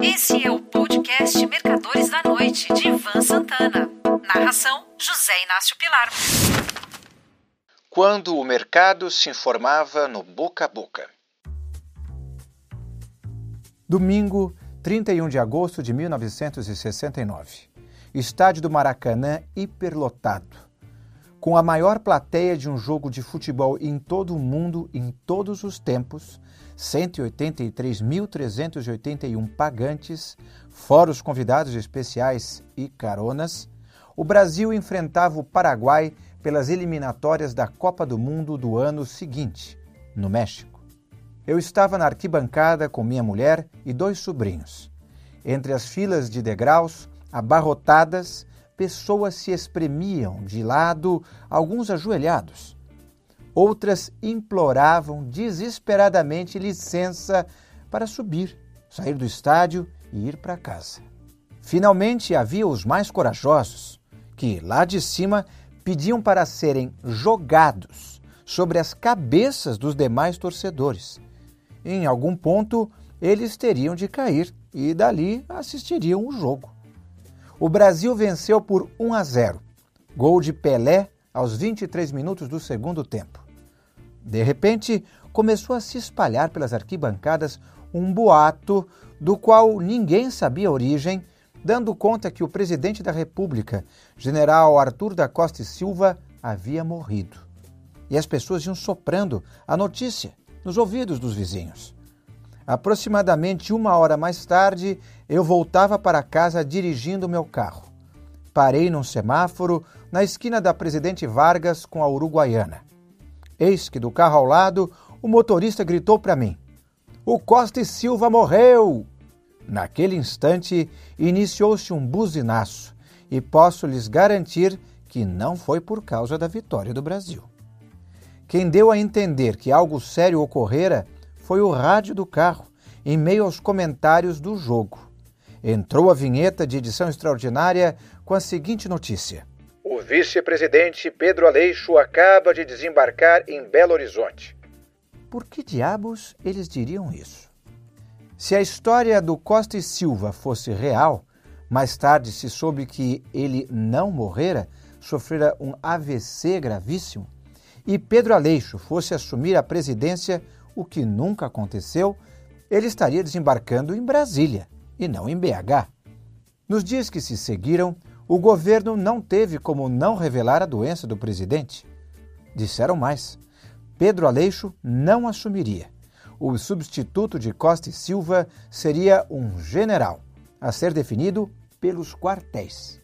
Esse é o podcast Mercadores da Noite, de Ivan Santana. Narração: José Inácio Pilar. Quando o mercado se informava no boca a boca. Domingo, 31 de agosto de 1969. Estádio do Maracanã hiperlotado. Com a maior plateia de um jogo de futebol em todo o mundo em todos os tempos, 183.381 pagantes, fora os convidados especiais e caronas, o Brasil enfrentava o Paraguai pelas eliminatórias da Copa do Mundo do ano seguinte, no México. Eu estava na arquibancada com minha mulher e dois sobrinhos. Entre as filas de degraus, abarrotadas, pessoas se espremiam de lado, alguns ajoelhados Outras imploravam desesperadamente licença para subir, sair do estádio e ir para casa. Finalmente havia os mais corajosos, que lá de cima pediam para serem jogados sobre as cabeças dos demais torcedores. Em algum ponto, eles teriam de cair e dali assistiriam o jogo. O Brasil venceu por 1 a 0. Gol de Pelé aos 23 minutos do segundo tempo. De repente, começou a se espalhar pelas arquibancadas um boato do qual ninguém sabia a origem, dando conta que o presidente da República, general Arthur da Costa e Silva, havia morrido. E as pessoas iam soprando a notícia nos ouvidos dos vizinhos. Aproximadamente uma hora mais tarde, eu voltava para casa dirigindo meu carro. Parei num semáforo na esquina da Presidente Vargas com a Uruguaiana. Eis que do carro ao lado, o motorista gritou para mim: O Costa e Silva morreu! Naquele instante, iniciou-se um buzinaço e posso lhes garantir que não foi por causa da vitória do Brasil. Quem deu a entender que algo sério ocorrera foi o rádio do carro, em meio aos comentários do jogo. Entrou a vinheta de edição extraordinária com a seguinte notícia: o vice-presidente Pedro Aleixo acaba de desembarcar em Belo Horizonte. Por que diabos eles diriam isso? Se a história do Costa e Silva fosse real, mais tarde se soube que ele não morrera, sofrera um AVC gravíssimo, e Pedro Aleixo fosse assumir a presidência, o que nunca aconteceu, ele estaria desembarcando em Brasília e não em BH. Nos dias que se seguiram, o governo não teve como não revelar a doença do presidente. Disseram mais: Pedro Aleixo não assumiria. O substituto de Costa e Silva seria um general, a ser definido pelos quartéis.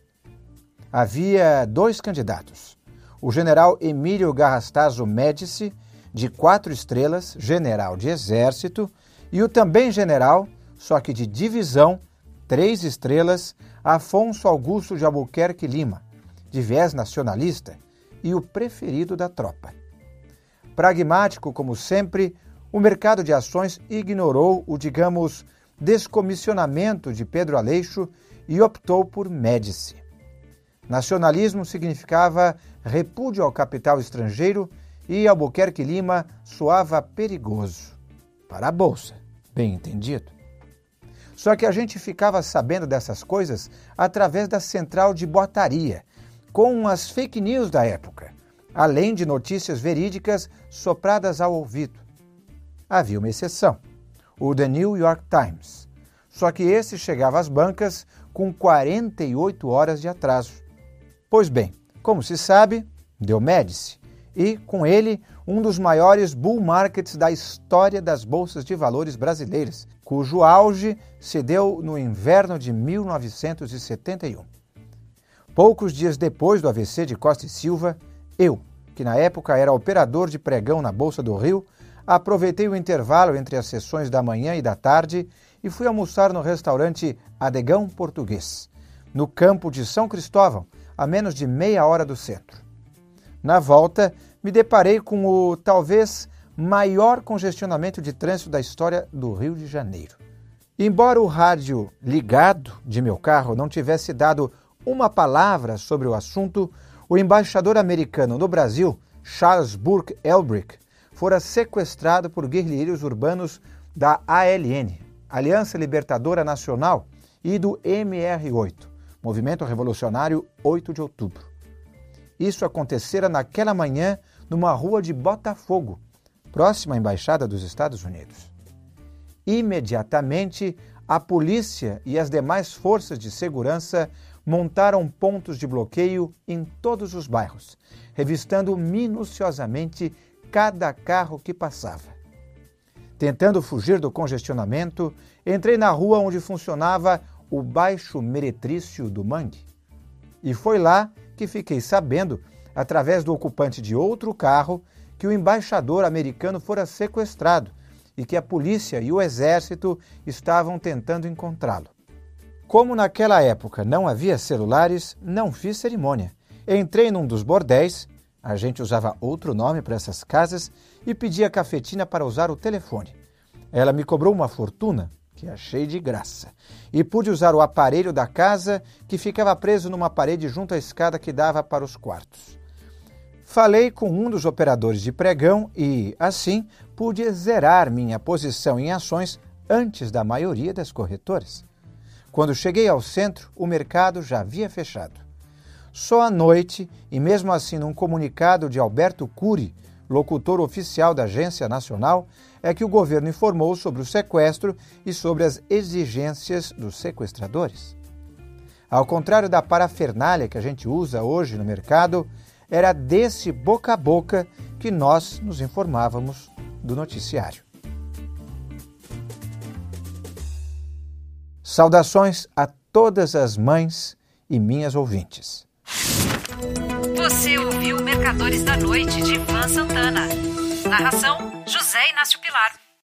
Havia dois candidatos: o general Emílio Garrastazo Médici, de quatro estrelas, general de exército, e o também general, só que de divisão, três estrelas, Afonso Augusto de Albuquerque Lima, de viés nacionalista e o preferido da tropa. Pragmático como sempre, o mercado de ações ignorou o, digamos, descomissionamento de Pedro Aleixo e optou por Médici. Nacionalismo significava repúdio ao capital estrangeiro e Albuquerque Lima soava perigoso. Para a Bolsa, bem entendido. Só que a gente ficava sabendo dessas coisas através da central de botaria, com as fake news da época, além de notícias verídicas sopradas ao ouvido. Havia uma exceção, o The New York Times. Só que esse chegava às bancas com 48 horas de atraso. Pois bem, como se sabe, deu Médici, e, com ele, um dos maiores bull markets da história das bolsas de valores brasileiras, cujo auge se deu no inverno de 1971. Poucos dias depois do AVC de Costa e Silva, eu, que na época era operador de pregão na Bolsa do Rio, aproveitei o intervalo entre as sessões da manhã e da tarde e fui almoçar no restaurante Adegão Português, no campo de São Cristóvão, a menos de meia hora do centro. Na volta, me deparei com o talvez maior congestionamento de trânsito da história do Rio de Janeiro. Embora o rádio ligado de meu carro não tivesse dado uma palavra sobre o assunto, o embaixador americano no Brasil, Charles Burke Elbrick, fora sequestrado por guerrilheiros urbanos da ALN, Aliança Libertadora Nacional, e do MR8, Movimento Revolucionário 8 de Outubro. Isso acontecera naquela manhã numa rua de Botafogo, próxima à Embaixada dos Estados Unidos. Imediatamente, a polícia e as demais forças de segurança montaram pontos de bloqueio em todos os bairros, revistando minuciosamente cada carro que passava. Tentando fugir do congestionamento, entrei na rua onde funcionava o Baixo Meretrício do Mangue. E foi lá que fiquei sabendo, através do ocupante de outro carro, que o embaixador americano fora sequestrado e que a polícia e o exército estavam tentando encontrá-lo. Como naquela época não havia celulares, não fiz cerimônia. Entrei num dos bordéis, a gente usava outro nome para essas casas, e pedi a cafetina para usar o telefone. Ela me cobrou uma fortuna, que achei de graça, e pude usar o aparelho da casa que ficava preso numa parede junto à escada que dava para os quartos. Falei com um dos operadores de pregão e, assim, pude zerar minha posição em ações antes da maioria das corretoras. Quando cheguei ao centro, o mercado já havia fechado. Só à noite, e mesmo assim num comunicado de Alberto Cury, locutor oficial da Agência Nacional, é que o governo informou sobre o sequestro e sobre as exigências dos sequestradores. Ao contrário da parafernália que a gente usa hoje no mercado, era desse boca a boca que nós nos informávamos do noticiário. Saudações a todas as mães e minhas ouvintes. Você ouviu Mercadores da Noite de Ivan Santana. Narração: José Inácio Pilar.